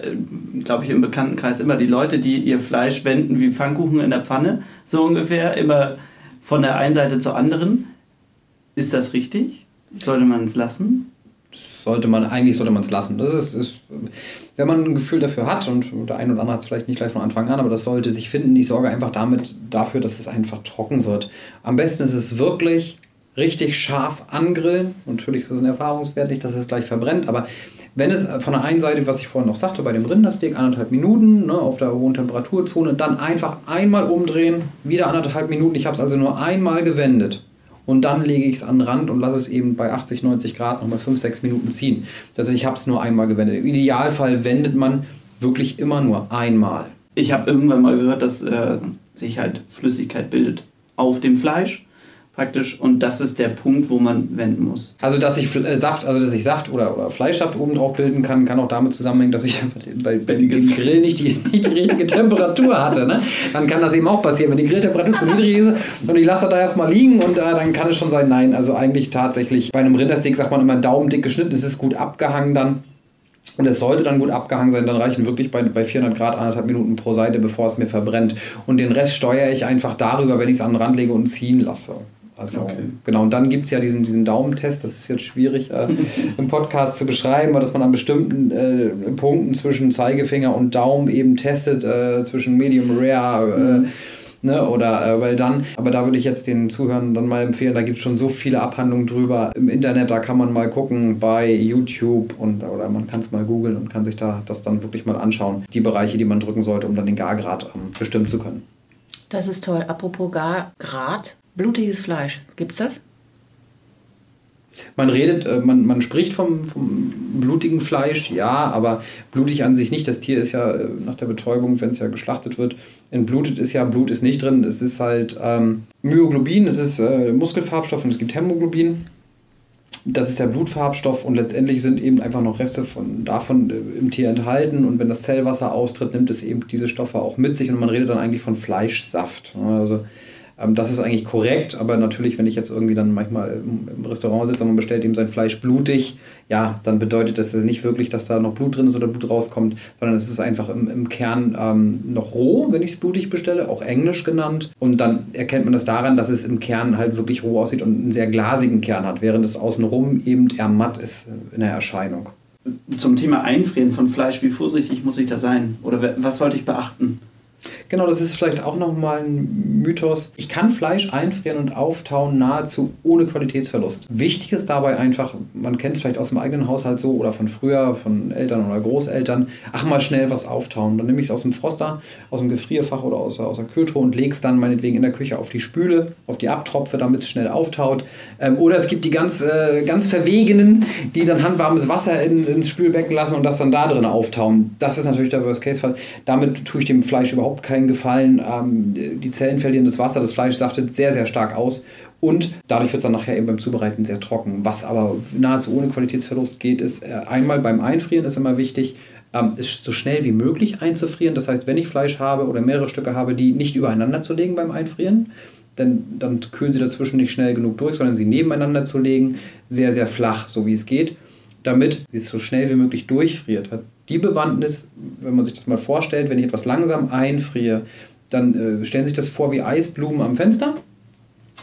glaube ich, im Bekanntenkreis immer die Leute, die ihr Fleisch wenden wie Pfannkuchen in der Pfanne. So ungefähr. Immer von der einen Seite zur anderen. Ist das richtig? Sollte man es lassen? Sollte man, eigentlich sollte man es lassen. Das ist, ist, wenn man ein Gefühl dafür hat, und der eine oder andere hat es vielleicht nicht gleich von Anfang an, aber das sollte sich finden. Ich sorge einfach damit dafür, dass es einfach trocken wird. Am besten ist es wirklich richtig scharf angrillen. Natürlich ist es ein Erfahrungswert, nicht, dass es gleich verbrennt, aber wenn es von der einen Seite, was ich vorhin noch sagte, bei dem Rindersteak anderthalb Minuten ne, auf der hohen Temperaturzone, dann einfach einmal umdrehen, wieder anderthalb Minuten. Ich habe es also nur einmal gewendet und dann lege ich es an den Rand und lasse es eben bei 80, 90 Grad nochmal 5, 6 Minuten ziehen. Das heißt, ich habe es nur einmal gewendet. Im Idealfall wendet man wirklich immer nur einmal. Ich habe irgendwann mal gehört, dass äh, sich halt Flüssigkeit bildet auf dem Fleisch praktisch und das ist der Punkt, wo man wenden muss. Also dass ich äh, Saft, also dass ich Saft oder, oder Fleischsaft oben drauf bilden kann, kann auch damit zusammenhängen, dass ich *laughs* bei, bei dem Grill nicht die, nicht die richtige Temperatur hatte. Ne? Dann kann das eben auch passieren, wenn die Grilltemperatur zu niedrig ist und ich lasse das da erstmal liegen und äh, dann kann es schon sein, nein, also eigentlich tatsächlich bei einem Rindersteak sagt man immer daumendick geschnitten, es ist gut abgehangen dann. Und es sollte dann gut abgehangen sein, dann reichen wirklich bei, bei 400 Grad anderthalb Minuten pro Seite, bevor es mir verbrennt. Und den Rest steuere ich einfach darüber, wenn ich es an den Rand lege und ziehen lasse. Also okay. genau, und dann gibt es ja diesen, diesen Daumentest, das ist jetzt schwierig äh, *laughs* im Podcast zu beschreiben, weil dass man an bestimmten äh, Punkten zwischen Zeigefinger und Daumen eben testet, äh, zwischen Medium Rare. Äh, mhm. Ne, oder äh, weil dann, aber da würde ich jetzt den Zuhörern dann mal empfehlen, da gibt es schon so viele Abhandlungen drüber im Internet, da kann man mal gucken bei YouTube und oder man kann es mal googeln und kann sich da das dann wirklich mal anschauen, die Bereiche, die man drücken sollte, um dann den Gargrad ähm, bestimmen zu können. Das ist toll. Apropos Gargrad, Blutiges Fleisch, gibt es das? Man redet, äh, man, man spricht vom, vom blutigen Fleisch, ja, aber blutig an sich nicht. Das Tier ist ja äh, nach der Betäubung, wenn es ja geschlachtet wird, entblutet ist ja, Blut ist nicht drin. Es ist halt ähm, Myoglobin, es ist äh, Muskelfarbstoff und es gibt Hämoglobin. Das ist der Blutfarbstoff und letztendlich sind eben einfach noch Reste von, davon äh, im Tier enthalten. Und wenn das Zellwasser austritt, nimmt es eben diese Stoffe auch mit sich und man redet dann eigentlich von Fleischsaft. Also das ist eigentlich korrekt, aber natürlich, wenn ich jetzt irgendwie dann manchmal im Restaurant sitze und man bestellt ihm sein Fleisch blutig, ja, dann bedeutet das nicht wirklich, dass da noch Blut drin ist oder Blut rauskommt, sondern es ist einfach im, im Kern ähm, noch roh, wenn ich es blutig bestelle, auch englisch genannt. Und dann erkennt man das daran, dass es im Kern halt wirklich roh aussieht und einen sehr glasigen Kern hat, während es außenrum eben eher matt ist in der Erscheinung. Zum Thema Einfrieren von Fleisch, wie vorsichtig muss ich da sein? Oder was sollte ich beachten? Genau, das ist vielleicht auch nochmal ein Mythos. Ich kann Fleisch einfrieren und auftauen nahezu ohne Qualitätsverlust. Wichtig ist dabei einfach, man kennt es vielleicht aus dem eigenen Haushalt so oder von früher, von Eltern oder Großeltern, ach mal schnell was auftauen. Dann nehme ich es aus dem Froster, aus dem Gefrierfach oder aus, aus der Kühltruhe und lege es dann meinetwegen in der Küche auf die Spüle, auf die Abtropfe, damit es schnell auftaut. Ähm, oder es gibt die ganz, äh, ganz Verwegenen, die dann handwarmes Wasser in, ins Spülbecken lassen und das dann da drin auftauen. Das ist natürlich der Worst-Case-Fall. Damit tue ich dem Fleisch überhaupt überhaupt keinen Gefallen. Ähm, die Zellen verlieren das Wasser, das Fleisch saftet sehr, sehr stark aus und dadurch wird es dann nachher eben beim Zubereiten sehr trocken. Was aber nahezu ohne Qualitätsverlust geht, ist äh, einmal beim Einfrieren ist immer wichtig, ähm, ist so schnell wie möglich einzufrieren. Das heißt, wenn ich Fleisch habe oder mehrere Stücke habe, die nicht übereinander zu legen beim Einfrieren, denn dann kühlen sie dazwischen nicht schnell genug durch, sondern sie nebeneinander zu legen, sehr, sehr flach, so wie es geht, damit sie es so schnell wie möglich durchfriert. Die Bewandtnis, wenn man sich das mal vorstellt, wenn ich etwas langsam einfriere, dann äh, stellen sich das vor wie Eisblumen am Fenster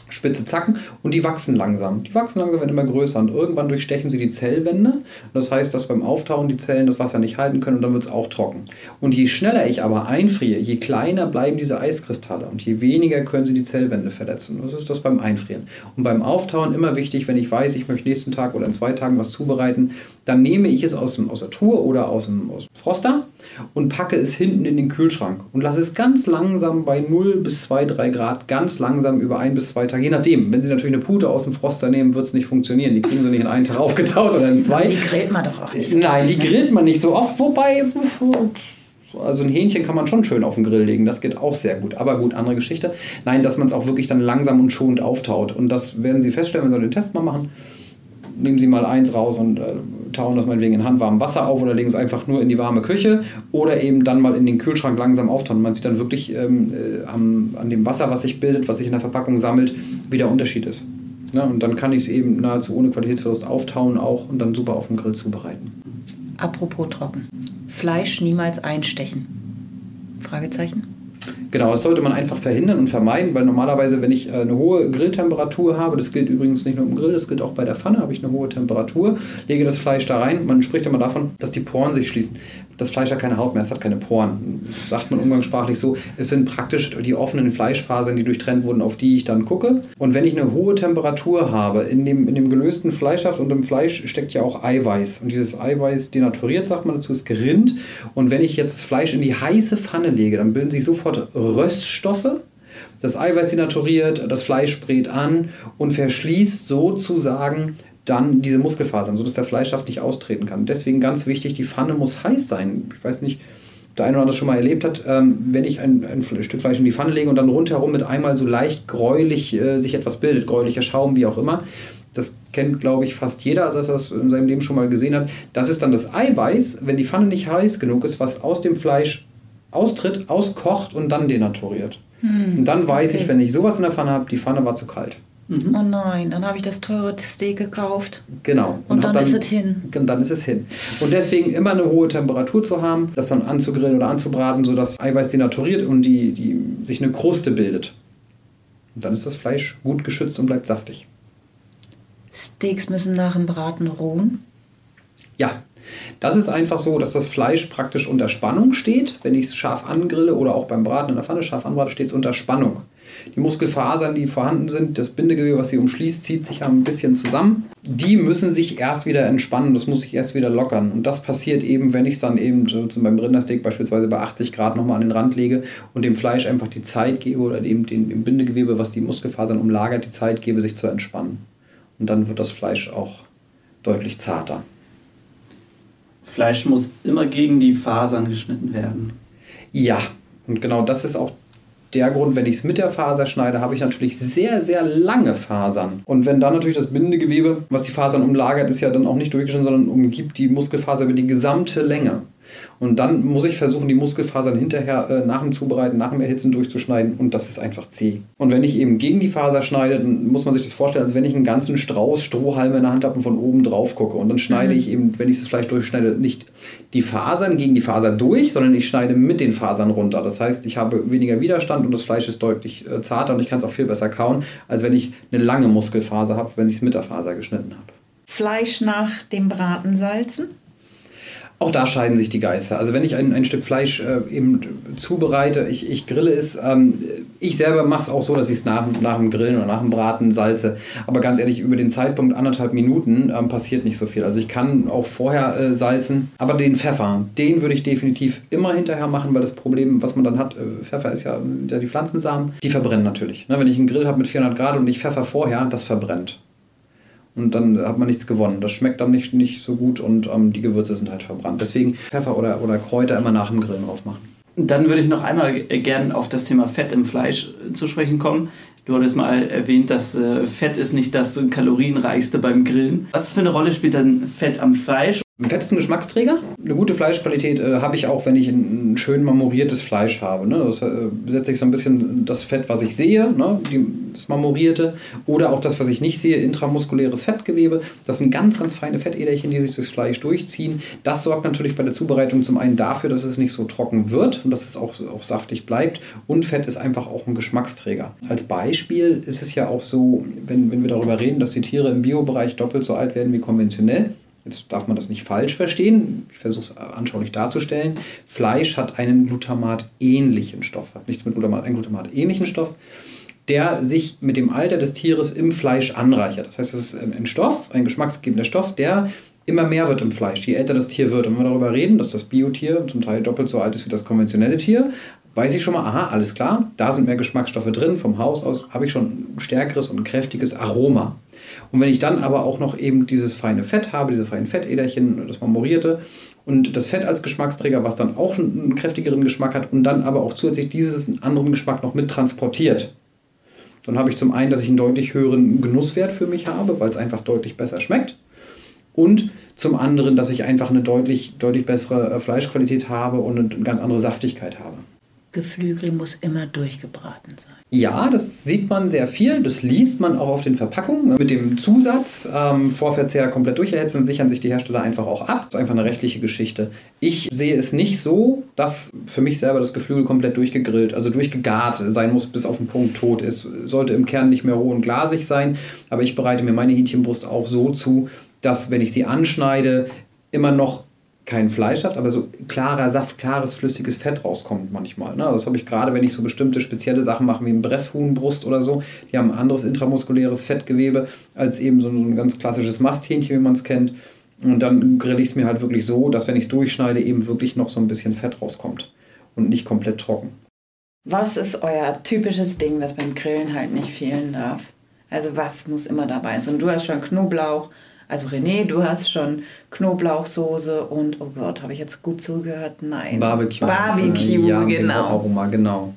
spitze Zacken und die wachsen langsam. Die wachsen langsam, werden immer größer und irgendwann durchstechen sie die Zellwände. Und das heißt, dass beim Auftauen die Zellen das Wasser nicht halten können und dann wird es auch trocken. Und je schneller ich aber einfriere, je kleiner bleiben diese Eiskristalle und je weniger können sie die Zellwände verletzen. Das ist das beim Einfrieren. Und beim Auftauen immer wichtig, wenn ich weiß, ich möchte nächsten Tag oder in zwei Tagen was zubereiten, dann nehme ich es aus, dem, aus der Truhe oder aus dem, aus dem Froster und packe es hinten in den Kühlschrank und lasse es ganz langsam bei 0 bis 2, 3 Grad ganz langsam über ein bis zwei Tage, je nachdem. Wenn Sie natürlich eine Pute aus dem Froster nehmen, wird es nicht funktionieren. Die kriegen Sie nicht in einen Tag *laughs* aufgetaut oder in zwei. Die grillt man doch auch nicht so Nein, die ne? grillt man nicht so oft, wobei also ein Hähnchen kann man schon schön auf den Grill legen, das geht auch sehr gut. Aber gut, andere Geschichte. Nein, dass man es auch wirklich dann langsam und schonend auftaut. Und das werden Sie feststellen, wenn Sie den Test mal machen. Nehmen Sie mal eins raus und äh, tauen das meinetwegen in handwarmem Wasser auf oder legen es einfach nur in die warme Küche oder eben dann mal in den Kühlschrank langsam auftauen. Man sieht dann wirklich ähm, äh, am, an dem Wasser, was sich bildet, was sich in der Verpackung sammelt, wie der Unterschied ist. Ja, und dann kann ich es eben nahezu ohne Qualitätsverlust auftauen auch und dann super auf dem Grill zubereiten. Apropos trocken. Fleisch niemals einstechen. Fragezeichen? Genau, das sollte man einfach verhindern und vermeiden, weil normalerweise, wenn ich äh, eine hohe Grilltemperatur habe, das gilt übrigens nicht nur im Grill, das gilt auch bei der Pfanne, habe ich eine hohe Temperatur, lege das Fleisch da rein. Man spricht immer davon, dass die Poren sich schließen. Das Fleisch hat keine Haut mehr, es hat keine Poren. Sagt man umgangssprachlich so. Es sind praktisch die offenen Fleischfasern, die durchtrennt wurden, auf die ich dann gucke. Und wenn ich eine hohe Temperatur habe, in dem, in dem gelösten Fleischhaft und im Fleisch steckt ja auch Eiweiß. Und dieses Eiweiß denaturiert, sagt man dazu, ist gerinnt. Und wenn ich jetzt das Fleisch in die heiße Pfanne lege, dann bilden sich sofort Röststoffe. Das Eiweiß denaturiert, das Fleisch brät an und verschließt sozusagen dann diese Muskelfasern, sodass der Fleischsaft nicht austreten kann. Deswegen ganz wichtig, die Pfanne muss heiß sein. Ich weiß nicht, der eine oder andere schon mal erlebt hat, ähm, wenn ich ein, ein Stück Fleisch in die Pfanne lege und dann rundherum mit einmal so leicht gräulich äh, sich etwas bildet, gräulicher Schaum, wie auch immer. Das kennt, glaube ich, fast jeder, dass er das in seinem Leben schon mal gesehen hat. Das ist dann das Eiweiß, wenn die Pfanne nicht heiß genug ist, was aus dem Fleisch austritt, auskocht und dann denaturiert. und dann weiß okay. ich, wenn ich sowas in der Pfanne habe, die Pfanne war zu kalt. Oh nein, dann habe ich das teure Steak gekauft. Genau. Und hab dann ist es hin. Und dann ist es hin. Und deswegen immer eine hohe Temperatur zu haben, das dann anzugrillen oder anzubraten, sodass Eiweiß denaturiert und die, die sich eine Kruste bildet. Und dann ist das Fleisch gut geschützt und bleibt saftig. Steaks müssen nach dem Braten ruhen. Ja, das ist einfach so, dass das Fleisch praktisch unter Spannung steht. Wenn ich es scharf angrille oder auch beim Braten in der Pfanne scharf anbrate, steht es unter Spannung. Die Muskelfasern, die vorhanden sind, das Bindegewebe, was sie umschließt, zieht sich ein bisschen zusammen. Die müssen sich erst wieder entspannen, das muss sich erst wieder lockern. Und das passiert eben, wenn ich es dann eben so beim Rindersteak beispielsweise bei 80 Grad nochmal an den Rand lege und dem Fleisch einfach die Zeit gebe oder dem, dem, dem Bindegewebe, was die Muskelfasern umlagert, die Zeit gebe, sich zu entspannen. Und dann wird das Fleisch auch deutlich zarter. Fleisch muss immer gegen die Fasern geschnitten werden. Ja, und genau das ist auch der Grund, wenn ich es mit der Faser schneide, habe ich natürlich sehr, sehr lange Fasern. Und wenn dann natürlich das Bindegewebe, was die Fasern umlagert, ist ja dann auch nicht durchgeschnitten, sondern umgibt die Muskelfaser über die gesamte Länge. Und dann muss ich versuchen, die Muskelfasern hinterher äh, nach dem Zubereiten, nach dem Erhitzen durchzuschneiden und das ist einfach zäh. Und wenn ich eben gegen die Faser schneide, dann muss man sich das vorstellen, als wenn ich einen ganzen Strauß Strohhalme in der Hand habe und von oben drauf gucke. Und dann schneide Mhm. ich eben, wenn ich das Fleisch durchschneide, nicht die Fasern gegen die Faser durch, sondern ich schneide mit den Fasern runter. Das heißt, ich habe weniger Widerstand und das Fleisch ist deutlich äh, zarter und ich kann es auch viel besser kauen, als wenn ich eine lange Muskelfaser habe, wenn ich es mit der Faser geschnitten habe. Fleisch nach dem Braten salzen. Auch da scheiden sich die Geister. Also wenn ich ein, ein Stück Fleisch äh, eben zubereite, ich, ich grille es, ähm, ich selber mache es auch so, dass ich es nach, nach dem Grillen oder nach dem Braten salze. Aber ganz ehrlich, über den Zeitpunkt anderthalb Minuten ähm, passiert nicht so viel. Also ich kann auch vorher äh, salzen, aber den Pfeffer, den würde ich definitiv immer hinterher machen, weil das Problem, was man dann hat, äh, Pfeffer ist ja, ja die Pflanzensamen, die verbrennen natürlich. Ne, wenn ich einen Grill habe mit 400 Grad und ich Pfeffer vorher, das verbrennt. Und dann hat man nichts gewonnen. Das schmeckt dann nicht, nicht so gut und ähm, die Gewürze sind halt verbrannt. Deswegen Pfeffer oder, oder Kräuter immer nach dem Grillen drauf machen. Dann würde ich noch einmal äh, gern auf das Thema Fett im Fleisch äh, zu sprechen kommen. Du hattest mal erwähnt, dass äh, Fett ist nicht das kalorienreichste beim Grillen. Was für eine Rolle spielt dann Fett am Fleisch? Fett ist ein Geschmacksträger. Eine gute Fleischqualität äh, habe ich auch, wenn ich ein, schön marmoriertes Fleisch habe. Ne? Das äh, setze ich so ein bisschen das Fett, was ich sehe, ne? Die, das marmorierte, oder auch das, was ich nicht sehe, intramuskuläres Fettgewebe. Das sind ganz, ganz feine Fettäderchen, die sich durchs Fleisch durchziehen. Das sorgt natürlich bei der Zubereitung zum einen dafür, dass es nicht so trocken wird und dass es auch, auch saftig bleibt. Und Fett ist einfach auch ein Geschmacksträger. Als Beispiel ist es ja auch so, wenn, wenn wir darüber reden, dass die Tiere im Biobereich doppelt so alt werden wie konventionell. Jetzt darf man das nicht falsch verstehen. Ich versuche es anschaulich darzustellen. Fleisch hat einen Glutamat-ähnlichen Stoff, hat nichts mit Glutamat, einen Glutamat-ähnlichen Stoff, der sich mit dem Alter des Tieres im Fleisch anreichert. Das heißt, es ist ein Stoff, ein geschmacksgebender Stoff, der immer mehr wird im Fleisch, je älter das Tier wird. Und wenn wir darüber reden, dass das Biotier zum Teil doppelt so alt ist wie das konventionelle Tier, weiß ich schon mal, aha, alles klar, da sind mehr Geschmacksstoffe drin. Vom Haus aus habe ich schon ein stärkeres und kräftiges Aroma. Und wenn ich dann aber auch noch eben dieses feine Fett habe, diese feinen Fettäderchen, das marmorierte und das Fett als Geschmacksträger, was dann auch einen kräftigeren Geschmack hat und dann aber auch zusätzlich diesen anderen Geschmack noch mit transportiert, dann habe ich zum einen, dass ich einen deutlich höheren Genusswert für mich habe, weil es einfach deutlich besser schmeckt. Und zum anderen, dass ich einfach eine deutlich, deutlich bessere äh, Fleischqualität habe und eine ganz andere Saftigkeit habe. Geflügel muss immer durchgebraten sein. Ja, das sieht man sehr viel. Das liest man auch auf den Verpackungen. Mit dem Zusatz ähm, Vorverzehr komplett durcherhitzen, sichern sich die Hersteller einfach auch ab. Das ist einfach eine rechtliche Geschichte. Ich sehe es nicht so, dass für mich selber das Geflügel komplett durchgegrillt, also durchgegart sein muss, bis auf den Punkt tot ist. Sollte im Kern nicht mehr roh und glasig sein. Aber ich bereite mir meine Hähnchenbrust auch so zu, dass, wenn ich sie anschneide, immer noch kein Fleisch hat, aber so klarer Saft, klares, flüssiges Fett rauskommt manchmal. Ne? Das habe ich gerade, wenn ich so bestimmte spezielle Sachen mache, wie ein Bresshuhnbrust oder so. Die haben ein anderes intramuskuläres Fettgewebe als eben so ein ganz klassisches Masthähnchen, wie man es kennt. Und dann grill ich es mir halt wirklich so, dass wenn ich es durchschneide, eben wirklich noch so ein bisschen Fett rauskommt und nicht komplett trocken. Was ist euer typisches Ding, was beim Grillen halt nicht fehlen darf? Also was muss immer dabei sein? Und du hast schon Knoblauch, also René, du hast schon Knoblauchsoße und, oh Gott, habe ich jetzt gut zugehört? Nein. Barbecue. Barbecue, ja, genau. Aroma, genau.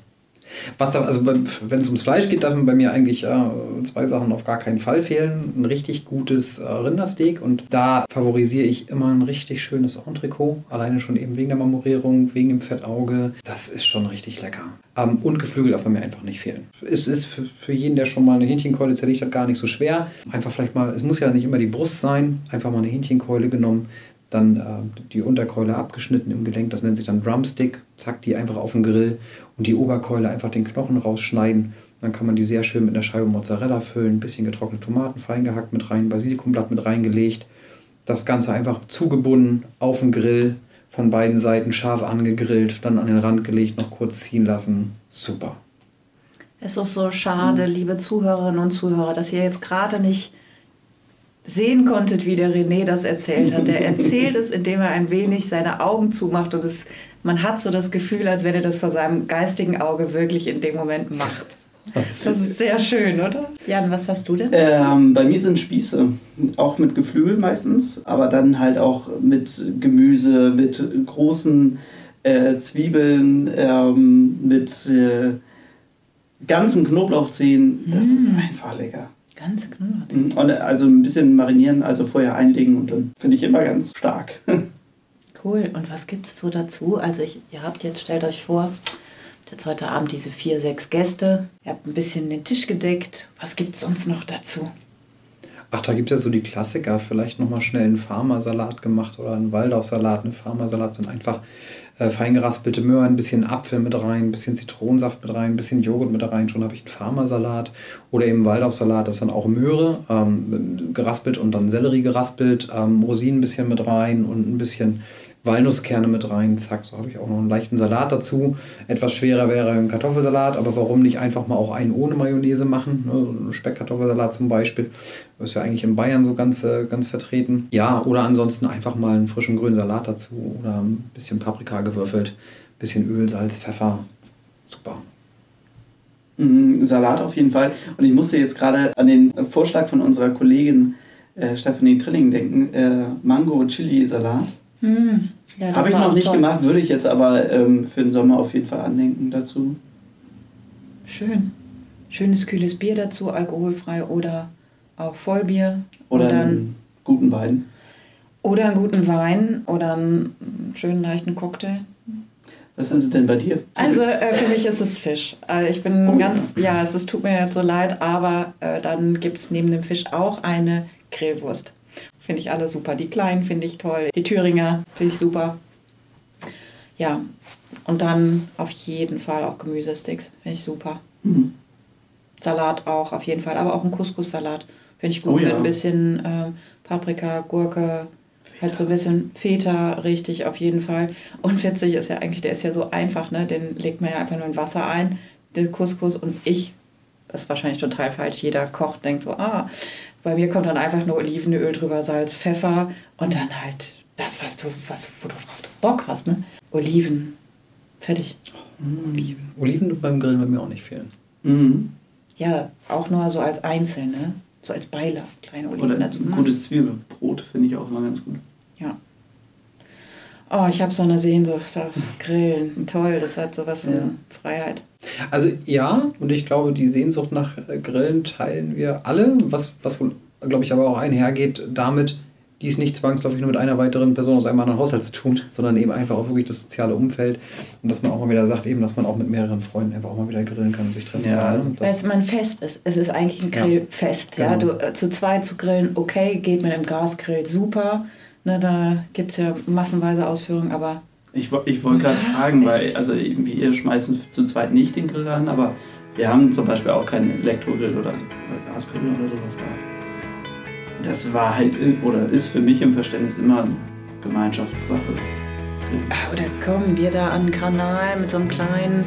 Was da, also wenn es ums Fleisch geht, dürfen bei mir eigentlich äh, zwei Sachen auf gar keinen Fall fehlen. Ein richtig gutes äh, Rindersteak und da favorisiere ich immer ein richtig schönes Entrecot. Alleine schon eben wegen der Marmorierung, wegen dem Fettauge. Das ist schon richtig lecker. Ähm, und Geflügel darf bei mir einfach nicht fehlen. Es ist für, für jeden, der schon mal eine Hähnchenkeule zerlegt hat, gar nicht so schwer. Einfach vielleicht mal, es muss ja nicht immer die Brust sein, einfach mal eine Hähnchenkeule genommen dann äh, die Unterkeule abgeschnitten im Gelenk, das nennt sich dann Drumstick, zack, die einfach auf den Grill und die Oberkeule einfach den Knochen rausschneiden. Dann kann man die sehr schön mit einer Scheibe Mozzarella füllen, ein bisschen getrocknete Tomaten fein gehackt mit rein, Basilikumblatt mit reingelegt. Das Ganze einfach zugebunden auf den Grill, von beiden Seiten scharf angegrillt, dann an den Rand gelegt, noch kurz ziehen lassen. Super. Es ist so schade, liebe Zuhörerinnen und Zuhörer, dass ihr jetzt gerade nicht sehen konntet, wie der René das erzählt hat. Er *laughs* erzählt es, indem er ein wenig seine Augen zumacht und es, man hat so das Gefühl, als wenn er das vor seinem geistigen Auge wirklich in dem Moment macht. Das ist sehr schön, oder? Jan, was hast du denn? Ähm, bei mir sind Spieße, auch mit Geflügel meistens, aber dann halt auch mit Gemüse, mit großen äh, Zwiebeln, ähm, mit äh, ganzen Knoblauchzehen. Das mm. ist einfach lecker. Ganz Knoblauch. Mhm. Und also ein bisschen marinieren, also vorher einlegen und dann finde ich immer ganz stark. *laughs* Cool. Und was gibt es so dazu? Also ich, ihr habt jetzt, stellt euch vor, jetzt heute Abend diese vier, sechs Gäste. Ihr habt ein bisschen den Tisch gedeckt. Was gibt es sonst noch dazu? Ach, da gibt es ja so die Klassiker. Vielleicht nochmal schnell einen Farmersalat gemacht oder einen Waldorfsalat. Ein Farmersalat sind einfach äh, fein geraspelte Möhren, ein bisschen Apfel mit rein, ein bisschen Zitronensaft mit rein, ein bisschen Joghurt mit rein. Schon habe ich einen Farmersalat oder eben Waldorfsalat. Das ist dann auch Möhre, ähm, geraspelt und dann Sellerie geraspelt, ähm, Rosinen ein bisschen mit rein und ein bisschen Walnusskerne mit rein, zack, so habe ich auch noch einen leichten Salat dazu. Etwas schwerer wäre ein Kartoffelsalat, aber warum nicht einfach mal auch einen ohne Mayonnaise machen? Ne? Ein Speckkartoffelsalat zum Beispiel, ist ja eigentlich in Bayern so ganz, äh, ganz vertreten. Ja, oder ansonsten einfach mal einen frischen grünen Salat dazu oder ein bisschen Paprika gewürfelt, ein bisschen Öl, Salz, Pfeffer. Super. Mm, Salat auf jeden Fall. Und ich musste jetzt gerade an den Vorschlag von unserer Kollegin äh, Stephanie Trilling denken: äh, Mango-Chili-Salat. Hm. Ja, Habe ich noch nicht toll. gemacht, würde ich jetzt aber ähm, für den Sommer auf jeden Fall andenken dazu. Schön. Schönes kühles Bier dazu, alkoholfrei oder auch Vollbier. Oder dann, einen guten Wein. Oder einen guten Wein oder einen schönen leichten Cocktail. Was ist es denn bei dir? Also äh, für mich ist es Fisch. Also ich bin oh, ganz, ja, ja es, es, tut mir jetzt so leid, aber äh, dann gibt es neben dem Fisch auch eine Grillwurst. Finde ich alle super. Die kleinen finde ich toll. Die Thüringer finde ich super. Ja, und dann auf jeden Fall auch Gemüsesticks. Finde ich super. Mhm. Salat auch, auf jeden Fall. Aber auch ein Couscous-Salat finde ich gut. Oh, ja. Mit ein bisschen äh, Paprika, Gurke, Feta. halt so ein bisschen Feta, richtig, auf jeden Fall. Und witzig ist ja eigentlich, der ist ja so einfach, ne? Den legt man ja einfach nur in Wasser ein, den Couscous. Und ich das ist wahrscheinlich total falsch. Jeder kocht, denkt so, ah, bei mir kommt dann einfach nur Olivenöl drüber, Salz, Pfeffer und dann halt das, was du, was, wo du drauf Bock hast, ne? Oliven. Fertig. Oliven. Oliven beim Grillen bei mir auch nicht fehlen. Mhm. Ja, auch nur so als Einzelne, ne? so als Beiler, kleine Oliven Oder ein gutes Zwiebelbrot finde ich auch immer ganz gut. Ja. Oh, ich habe so eine Sehnsucht auf Grillen. Toll, das hat sowas von Ja. Freiheit. Also ja, und ich glaube, die Sehnsucht nach äh, Grillen teilen wir alle, was, was wohl, glaube ich, aber auch einhergeht damit, dies nicht zwangsläufig nur mit einer weiteren Person aus einem anderen Haushalt zu tun, *laughs* sondern eben einfach auch wirklich das soziale Umfeld und dass man auch mal wieder sagt, eben, dass man auch mit mehreren Freunden einfach auch mal wieder grillen kann und sich treffen Ja, kann. ne? Weil es immer ein Fest ist. Es ist eigentlich ein Ja. Grillfest. Ja, Genau. du, äh, zu zweit zu grillen, okay, geht mit dem Gasgrill super. Ne, da gibt es ja massenweise Ausführungen, aber Ich, ich wollte gerade *laughs* fragen, weil echt? also ihr schmeißen zu zweit nicht den Grill an, aber wir haben zum Beispiel auch keinen Elektrogrill oder, Gasgrill oder sowas da. Das war halt oder ist für mich im Verständnis immer eine Gemeinschaftssache. ah, oder kommen wir da an den Kanal mit so einem kleinen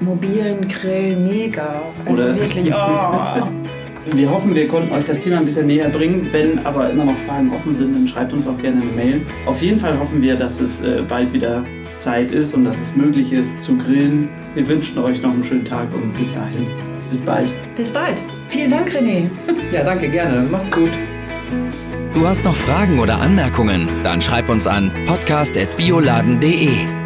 mobilen Grill, mega. Also Oder- wirklich, oh. *laughs* Wir hoffen, wir konnten euch das Thema ein bisschen näher bringen. Wenn aber immer noch Fragen offen sind, dann schreibt uns auch gerne eine Mail. Auf jeden Fall hoffen wir, dass es äh, bald wieder Zeit ist und dass es möglich ist zu grillen. Wir wünschen euch noch einen schönen Tag und bis dahin. Bis bald. Bis bald. Vielen Dank, René. *laughs* ja, danke, gerne. Macht's gut. Du hast noch Fragen oder Anmerkungen? Dann schreib uns an podcast.bioladen.de.